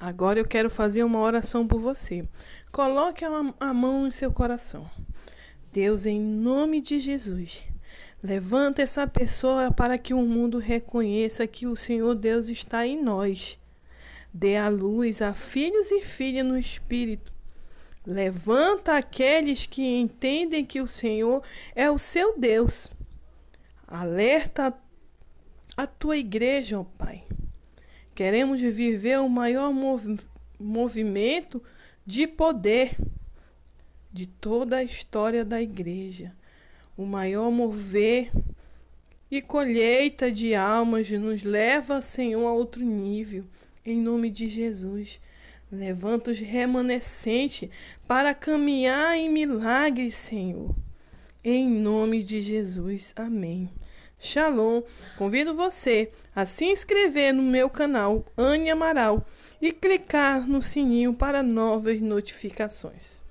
Agora eu quero fazer uma oração por você. Coloque a, mão em seu coração. Deus, em nome de Jesus, levanta essa pessoa para que o mundo reconheça que o Senhor Deus está em nós. Dê a luz a filhos e filhas no Espírito. Levanta aqueles que entendem que o Senhor é o seu Deus. Alerta a tua igreja, ó oh Pai. Queremos viver o maior mov movimento de poder de toda a história da igreja. O maior mover e colheita de almas nos leva, Senhor, a outro nível. Em nome de Jesus. Levanta os remanescentes para caminhar em milagres, Senhor. Em nome de Jesus. Amém. Shalom. Convido você a se inscrever no meu canal Anne Amaral e clicar no sininho para novas notificações.